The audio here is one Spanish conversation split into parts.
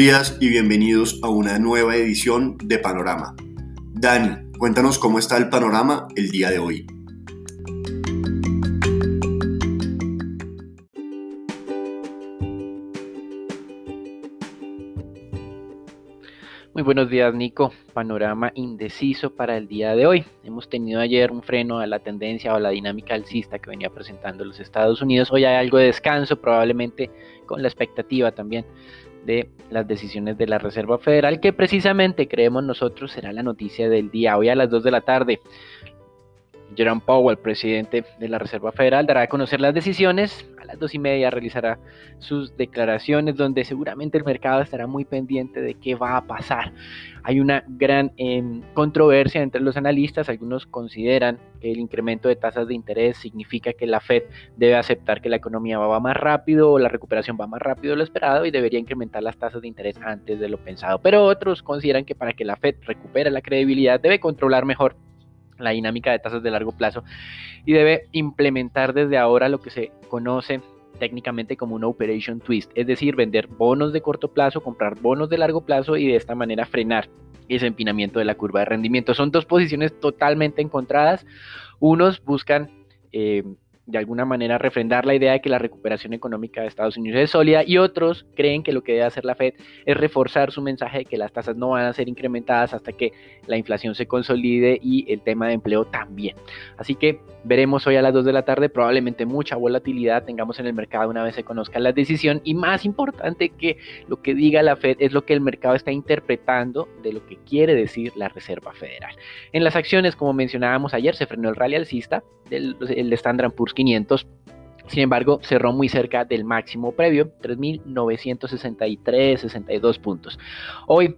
Días y bienvenidos a una nueva edición de Panorama. Dani, cuéntanos cómo está el panorama el día de hoy. Muy buenos días Nico, panorama indeciso para el día de hoy. Hemos tenido ayer un freno a la tendencia o a la dinámica alcista que venía presentando los Estados Unidos. Hoy hay algo de descanso, probablemente con la expectativa también de las decisiones de la Reserva Federal, que precisamente creemos nosotros será la noticia del día. Hoy a las 2 de la tarde, Jerome Powell, presidente de la Reserva Federal, dará a conocer las decisiones. A las dos y media realizará sus declaraciones, donde seguramente el mercado estará muy pendiente de qué va a pasar. Hay una gran em, controversia entre los analistas. Algunos consideran que el incremento de tasas de interés significa que la Fed debe aceptar que la economía va más rápido o la recuperación va más rápido de lo esperado y debería incrementar las tasas de interés antes de lo pensado. Pero otros consideran que para que la Fed recupere la credibilidad debe controlar mejor la dinámica de tasas de largo plazo y debe implementar desde ahora lo que se conoce técnicamente como una operation twist, es decir, vender bonos de corto plazo, comprar bonos de largo plazo y de esta manera frenar ese empinamiento de la curva de rendimiento. Son dos posiciones totalmente encontradas. Unos buscan eh, de alguna manera refrendar la idea de que la recuperación económica de Estados Unidos es sólida y otros creen que lo que debe hacer la Fed es reforzar su mensaje de que las tasas no van a ser incrementadas hasta que la inflación se consolide y el tema de empleo también. Así que veremos hoy a las 2 de la tarde probablemente mucha volatilidad tengamos en el mercado una vez se conozca la decisión y más importante que lo que diga la Fed es lo que el mercado está interpretando de lo que quiere decir la Reserva Federal. En las acciones, como mencionábamos ayer, se frenó el rally alcista del el Standard Poor's 500. Sin embargo, cerró muy cerca del máximo previo, 3.963-62 puntos. Hoy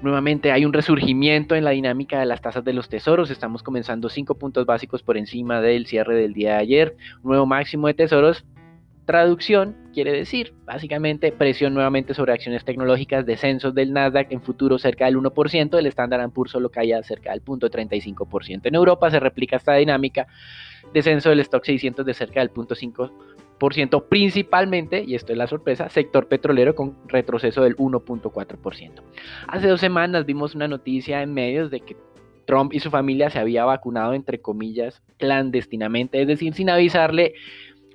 Nuevamente hay un resurgimiento en la dinámica de las tasas de los tesoros. Estamos comenzando 5 puntos básicos por encima del cierre del día de ayer. nuevo máximo de tesoros. Traducción quiere decir, básicamente, presión nuevamente sobre acciones tecnológicas, descensos del Nasdaq en futuro cerca del 1%, el Standard Poor's solo caía cerca del 0.35%. En Europa se replica esta dinámica descenso del stock 600 de cerca del 0.5%, principalmente, y esto es la sorpresa, sector petrolero con retroceso del 1.4%. Hace dos semanas vimos una noticia en medios de que Trump y su familia se había vacunado, entre comillas, clandestinamente, es decir, sin avisarle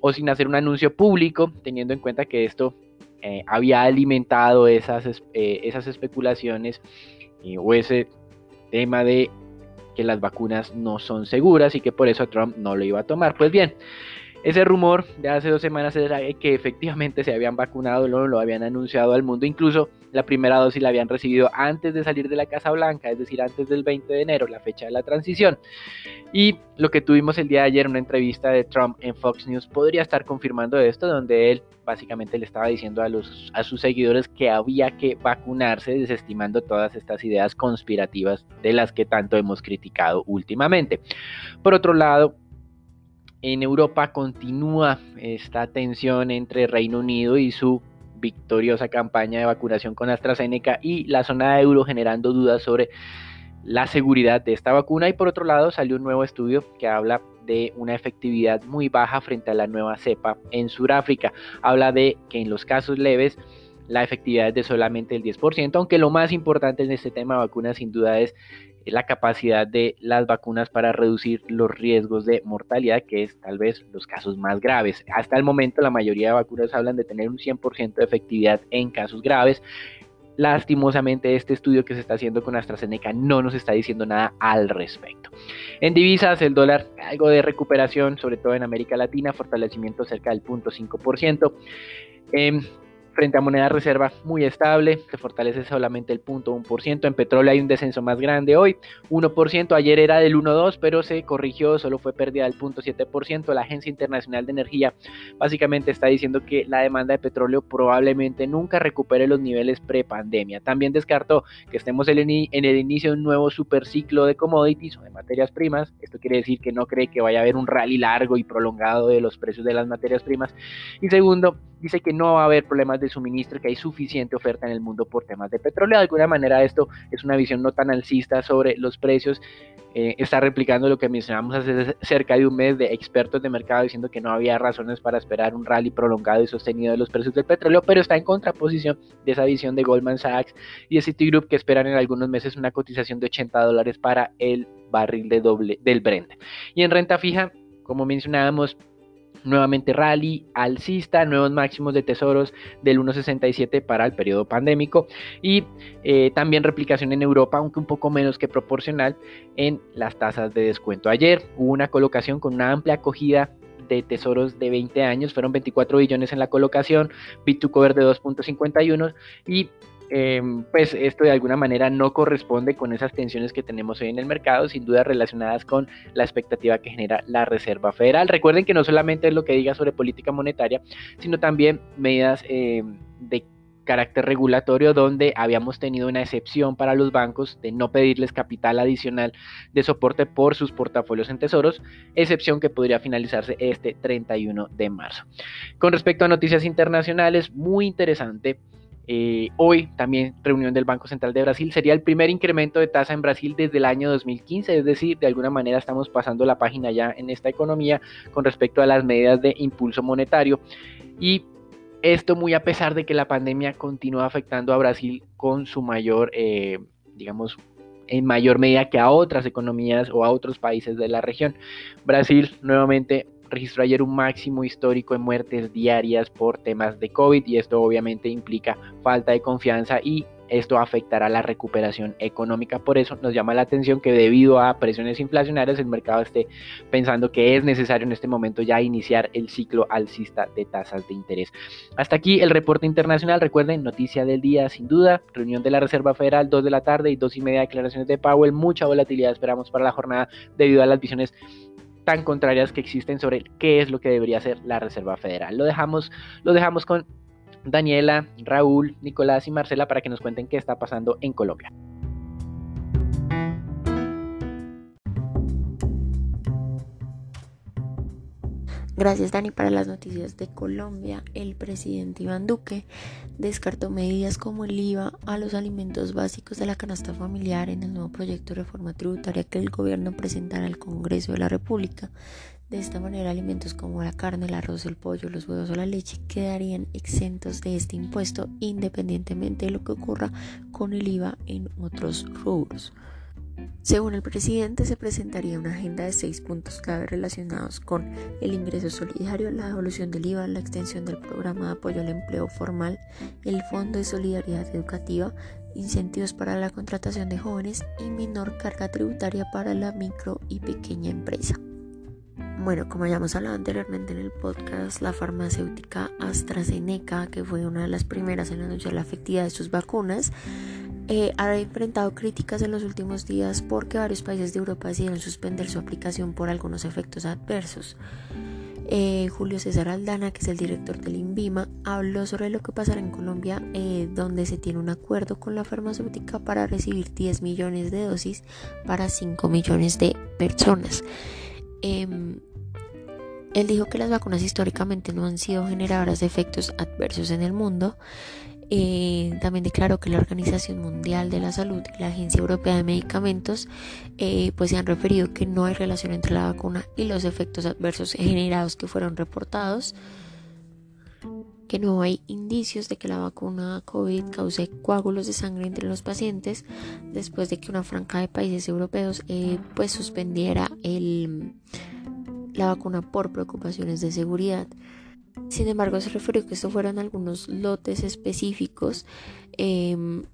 o sin hacer un anuncio público, teniendo en cuenta que esto eh, había alimentado esas, eh, esas especulaciones o ese tema de que las vacunas no son seguras y que por eso Trump no lo iba a tomar. Pues bien, ese rumor de hace dos semanas era que efectivamente se habían vacunado, lo, lo habían anunciado al mundo, incluso la primera dosis la habían recibido antes de salir de la Casa Blanca, es decir, antes del 20 de enero, la fecha de la transición. Y lo que tuvimos el día de ayer, una entrevista de Trump en Fox News, podría estar confirmando esto, donde él básicamente le estaba diciendo a, sus seguidores que había que vacunarse, desestimando todas estas ideas conspirativas de las que tanto hemos criticado últimamente. Por otro lado, en Europa continúa esta tensión entre Reino Unido y su victoriosa campaña de vacunación con AstraZeneca y la zona de euro generando dudas sobre la seguridad de esta vacuna y por otro lado salió un nuevo estudio que habla de una efectividad muy baja frente a la nueva cepa en Sudáfrica. Habla de que en los casos leves la efectividad es de solamente el 10%, aunque lo más importante en este tema de vacunas sin duda es la capacidad de las vacunas para reducir los riesgos de mortalidad, que es tal vez los casos más graves. Hasta el momento la mayoría de vacunas hablan de tener un 100% de efectividad en casos graves. Lastimosamente este estudio que se está haciendo con AstraZeneca no nos está diciendo nada al respecto. En divisas el dólar algo de recuperación, sobre todo en América Latina, fortalecimiento cerca del 0.5% frente a moneda reserva muy estable, se fortalece solamente el 0.1%, en petróleo hay un descenso más grande hoy, 1%, ayer era del 1.2, pero se corrigió, solo fue pérdida del 0.7%, la Agencia Internacional de Energía básicamente está diciendo que la demanda de petróleo probablemente nunca recupere los niveles pre-pandemia, también descartó que estemos en el inicio de un nuevo superciclo de commodities o de materias primas, esto quiere decir que no cree que vaya a haber un rally largo y prolongado de los precios de las materias primas, y segundo, dice que no va a haber problemas de suministro, que hay suficiente oferta en el mundo por temas de petróleo. De alguna manera esto es una visión no tan alcista sobre los precios. Eh, está replicando lo que mencionamos hace cerca de un mes de expertos de mercado diciendo que no había razones para esperar un rally prolongado y sostenido de los precios del petróleo, pero está en contraposición de esa visión de Goldman Sachs y de Citigroup que esperan en algunos meses una cotización de 80 dólares para el barril de doble del Brent. Y en renta fija, como mencionábamos, nuevamente rally alcista, nuevos máximos de tesoros del 1.67 para el periodo pandémico y eh, también replicación en Europa, aunque un poco menos que proporcional en las tasas de descuento. Ayer hubo una colocación con una amplia acogida de tesoros de 20 años, fueron 24 billones en la colocación, bit 2 cover de 2.51 y Em, pues esto de alguna manera no corresponde con esas tensiones que tenemos hoy en el mercado, sin duda relacionadas con la expectativa que genera la Reserva Federal. Recuerden que no solamente es lo que diga sobre política monetaria, sino también medidas em, de carácter regulatorio donde habíamos tenido una excepción para los bancos de no pedirles capital adicional de soporte por sus portafolios en tesoros, excepción que podría finalizarse este 31 de marzo. Con respecto a noticias internacionales, muy interesante eh, hoy también reunión del Banco Central de Brasil sería el primer incremento de tasa en Brasil desde el año 2015, es decir, de alguna manera estamos pasando la página ya en esta economía con respecto a las medidas de impulso monetario y esto muy a pesar de que la pandemia continúa afectando a Brasil con su mayor, eh, digamos, en mayor medida que a otras economías o a otros países de la región. Brasil nuevamente registró ayer un máximo histórico en muertes diarias por temas de COVID y esto obviamente implica falta de confianza y esto afectará la recuperación económica. Por eso nos llama la atención que debido a presiones inflacionarias el mercado esté pensando que es necesario en este momento ya iniciar el ciclo alcista de tasas de interés. Hasta aquí el reporte internacional. Recuerden, noticia del día sin duda, reunión de la Reserva Federal 2 de la tarde y 2 y media declaraciones de Powell. Mucha volatilidad esperamos para la jornada debido a las visiones tan contrarias que existen sobre qué es lo que debería hacer la Reserva Federal. Lo dejamos, lo dejamos con Daniela, Raúl, Nicolás y Marcela para que nos cuenten qué está pasando en Colombia. Gracias Dani para las noticias de Colombia. El presidente Iván Duque descartó medidas como el IVA a los alimentos básicos de la canasta familiar en el nuevo proyecto de reforma tributaria que el gobierno presentará al Congreso de la República. De esta manera, alimentos como la carne, el arroz, el pollo, los huevos o la leche quedarían exentos de este impuesto independientemente de lo que ocurra con el IVA en otros rubros. Según el presidente, se presentaría una agenda de seis puntos clave relacionados con el ingreso solidario, la devolución del IVA, la extensión del programa de apoyo al empleo formal, el Fondo de Solidaridad Educativa, incentivos para la contratación de jóvenes y menor carga tributaria para la micro y pequeña empresa. Bueno, como ya hemos hablado anteriormente en el podcast, la farmacéutica AstraZeneca, que fue una de las primeras en anunciar la efectividad de sus vacunas, eh, ha enfrentado críticas en los últimos días porque varios países de Europa decidieron suspender su aplicación por algunos efectos adversos. Eh, Julio César Aldana, que es el director del INVIMA, habló sobre lo que pasará en Colombia, eh, donde se tiene un acuerdo con la farmacéutica para recibir 10 millones de dosis para 5 millones de personas. Em, él dijo que las vacunas históricamente no han sido generadoras de efectos adversos en el mundo eh, también declaró que la Organización Mundial de la Salud y la Agencia Europea de Medicamentos eh, pues se han referido que no hay relación entre la vacuna y los efectos adversos generados que fueron reportados, que no hay indicios de que la vacuna COVID cause coágulos de sangre entre los pacientes después de que una franja de países europeos eh, pues suspendiera el, la vacuna por preocupaciones de seguridad. Sin embargo, se refirió que estos fueron algunos lotes específicos em,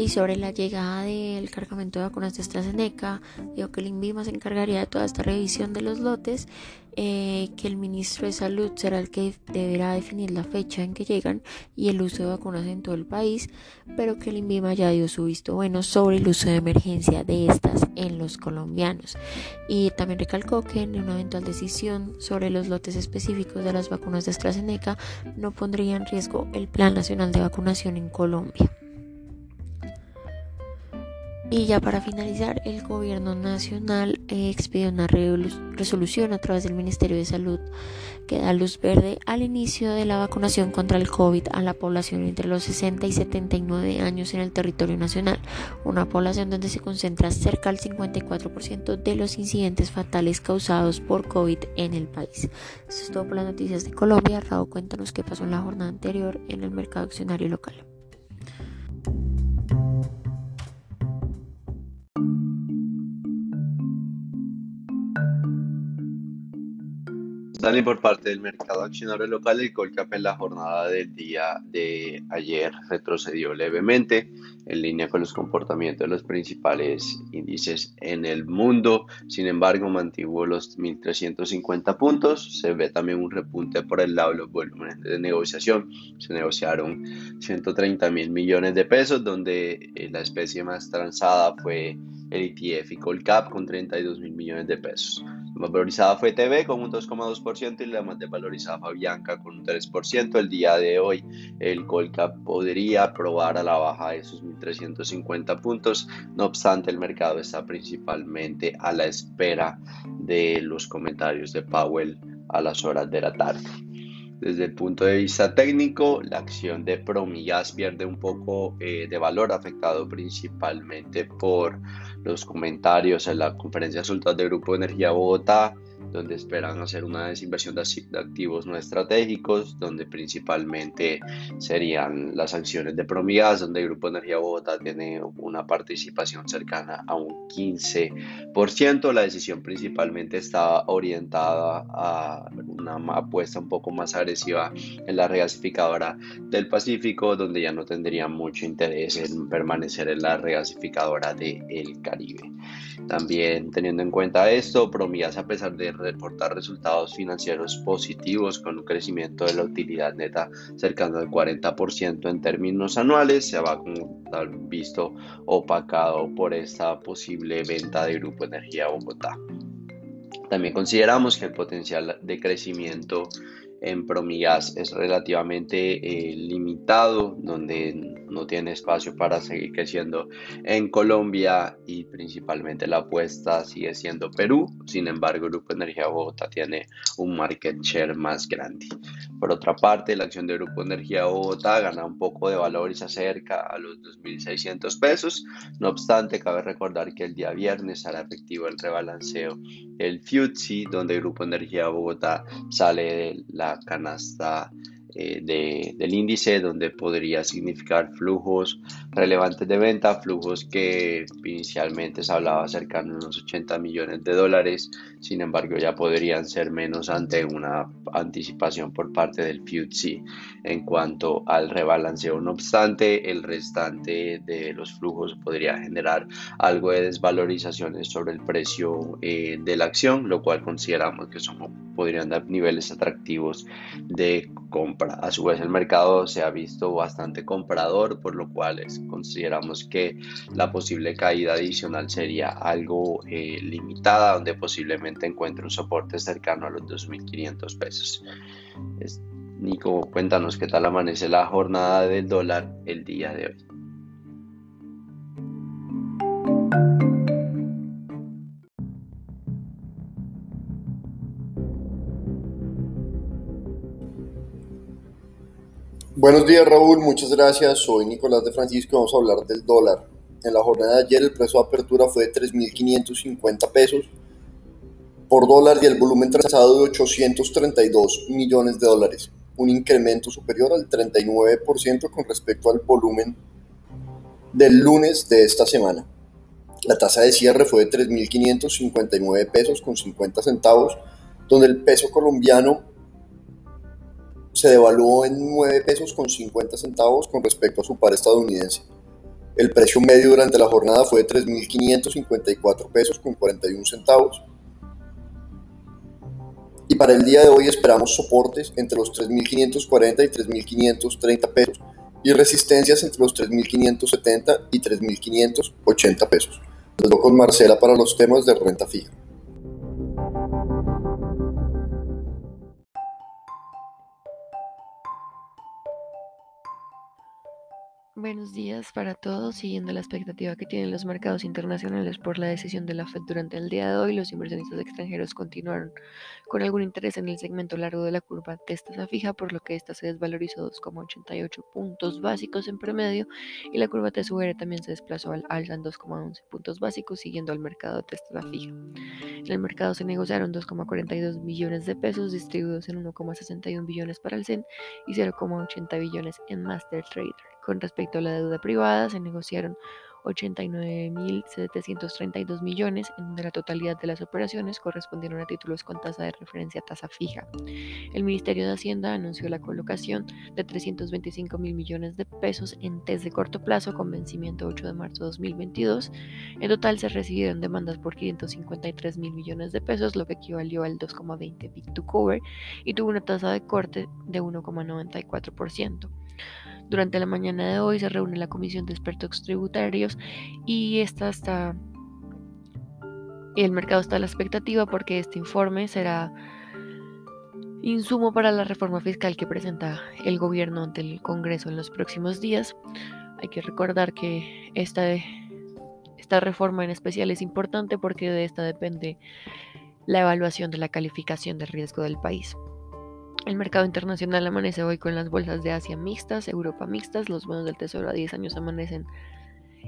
y sobre la llegada del cargamento de vacunas de AstraZeneca, dijo que el INVIMA se encargaría de toda esta revisión de los lotes, eh, que el ministro de Salud será el que deberá definir la fecha en que llegan y el uso de vacunas en todo el país, pero que el INVIMA ya dio su visto bueno sobre el uso de emergencia de estas en los colombianos. Y también recalcó que en una eventual decisión sobre los lotes específicos de las vacunas de AstraZeneca no pondría en riesgo el Plan Nacional de Vacunación en Colombia. Y ya para finalizar, el gobierno nacional eh, expidió una resolución a través del Ministerio de Salud que da luz verde al inicio de la vacunación contra el COVID a la población entre los 60 y 79 años en el territorio nacional, una población donde se concentra cerca al 54% de los incidentes fatales causados por COVID en el país. Esto es todo por las noticias de Colombia. Raúl, cuéntanos qué pasó en la jornada anterior en el mercado accionario local. Dani, por parte del mercado accionario local, el Colcap en la jornada del día de ayer retrocedió levemente en línea con los comportamientos de los principales índices en el mundo. Sin embargo, mantuvo los 1.350 puntos. Se ve también un repunte por el lado de los volúmenes de negociación. Se negociaron 130 mil millones de pesos, donde eh, la especie más transada fue el ETF y Colcap con 32 mil millones de pesos valorizada fue TV con un 2,2% y la más desvalorizada fue Bianca con un 3%. El día de hoy el Colcap podría probar a la baja de sus 1.350 puntos. No obstante, el mercado está principalmente a la espera de los comentarios de Powell a las horas de la tarde. Desde el punto de vista técnico, la acción de Promigas pierde un poco eh, de valor, afectado principalmente por los comentarios en la conferencia de resultados del Grupo Energía Bogotá, donde esperan hacer una desinversión de activos no estratégicos, donde principalmente serían las acciones de Promigas, donde el Grupo Energía Bogotá tiene una participación cercana a un 15%. La decisión principalmente está orientada a una apuesta un poco más agresiva en la regasificadora del Pacífico, donde ya no tendría mucho interés en permanecer en la regasificadora del el Caribe. También teniendo en cuenta esto, Promigas, a pesar de reportar resultados financieros positivos con un crecimiento de la utilidad neta cercano al 40% en términos anuales, se va como visto opacado por esta posible venta de Grupo Energía Bogotá. También consideramos que el potencial de crecimiento en Promigas es relativamente eh, limitado, donde no tiene espacio para seguir creciendo en Colombia y principalmente la apuesta sigue siendo Perú. Sin embargo, Grupo Energía Bogotá tiene un market share más grande. Por otra parte, la acción de Grupo Energía Bogotá gana un poco de valor y se acerca a los 2.600 pesos. No obstante, cabe recordar que el día viernes hará efectivo el rebalanceo el FUTSI, donde Grupo Energía Bogotá sale de la canasta eh, del índice donde podría significar flujos relevantes de venta, flujos que inicialmente se hablaba cercano a unos 80 millones de dólares, sin embargo ya podrían ser menos ante una anticipación por parte del FTSE en cuanto al rebalanceo. No obstante, el restante de los flujos podría generar algo de desvalorizaciones sobre el precio eh, de la acción, lo cual consideramos que son, podrían dar niveles atractivos de compra. A su vez, el mercado se ha visto bastante comprador, por lo cual consideramos que la posible caída adicional sería algo eh, limitada, donde posiblemente encuentre un soporte cercano a los 2.500 pesos. Nico, cuéntanos qué tal amanece la jornada del dólar el día de hoy. Buenos días Raúl, muchas gracias. Soy Nicolás de Francisco y vamos a hablar del dólar. En la jornada de ayer el precio de apertura fue de 3.550 pesos por dólar y el volumen trazado de 832 millones de dólares, un incremento superior al 39% con respecto al volumen del lunes de esta semana. La tasa de cierre fue de 3.559 pesos con 50 centavos, donde el peso colombiano se devaluó en 9 pesos con 50 centavos con respecto a su par estadounidense. El precio medio durante la jornada fue de 3.554 pesos con 41 centavos. Y para el día de hoy esperamos soportes entre los 3.540 y 3.530 pesos y resistencias entre los 3.570 y 3.580 pesos. Los con Marcela para los temas de renta fija. Buenos días para todos. Siguiendo la expectativa que tienen los mercados internacionales por la decisión de la Fed durante el día de hoy, los inversionistas extranjeros continuaron con algún interés en el segmento largo de la curva de tasa fija, por lo que esta se desvalorizó 2,88 puntos básicos en promedio y la curva de UR también se desplazó al alza en 2,11 puntos básicos, siguiendo al mercado de tasa fija. En el mercado se negociaron 2,42 billones de pesos distribuidos en 1,61 billones para el CEN y 0,80 billones en Master Trader. Con respecto a la deuda privada, se negociaron 89.732 millones, en donde la totalidad de las operaciones correspondieron a títulos con tasa de referencia tasa fija. El Ministerio de Hacienda anunció la colocación de 325 mil millones de pesos en test de corto plazo con vencimiento 8 de marzo de 2022. En total se recibieron demandas por 553 mil millones de pesos, lo que equivalió al 2,20 bit to cover y tuvo una tasa de corte de 1,94%. Durante la mañana de hoy se reúne la Comisión de Expertos Tributarios y esta está el mercado está a la expectativa porque este informe será insumo para la reforma fiscal que presenta el gobierno ante el Congreso en los próximos días. Hay que recordar que esta, esta reforma en especial es importante porque de esta depende la evaluación de la calificación de riesgo del país. El mercado internacional amanece hoy con las bolsas de Asia mixtas, Europa mixtas, los bonos del Tesoro a 10 años amanecen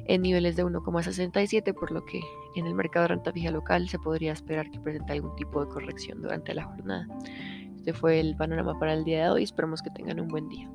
en niveles de 1,67, por lo que en el mercado de renta fija local se podría esperar que presente algún tipo de corrección durante la jornada. Este fue el panorama para el día de hoy, esperamos que tengan un buen día.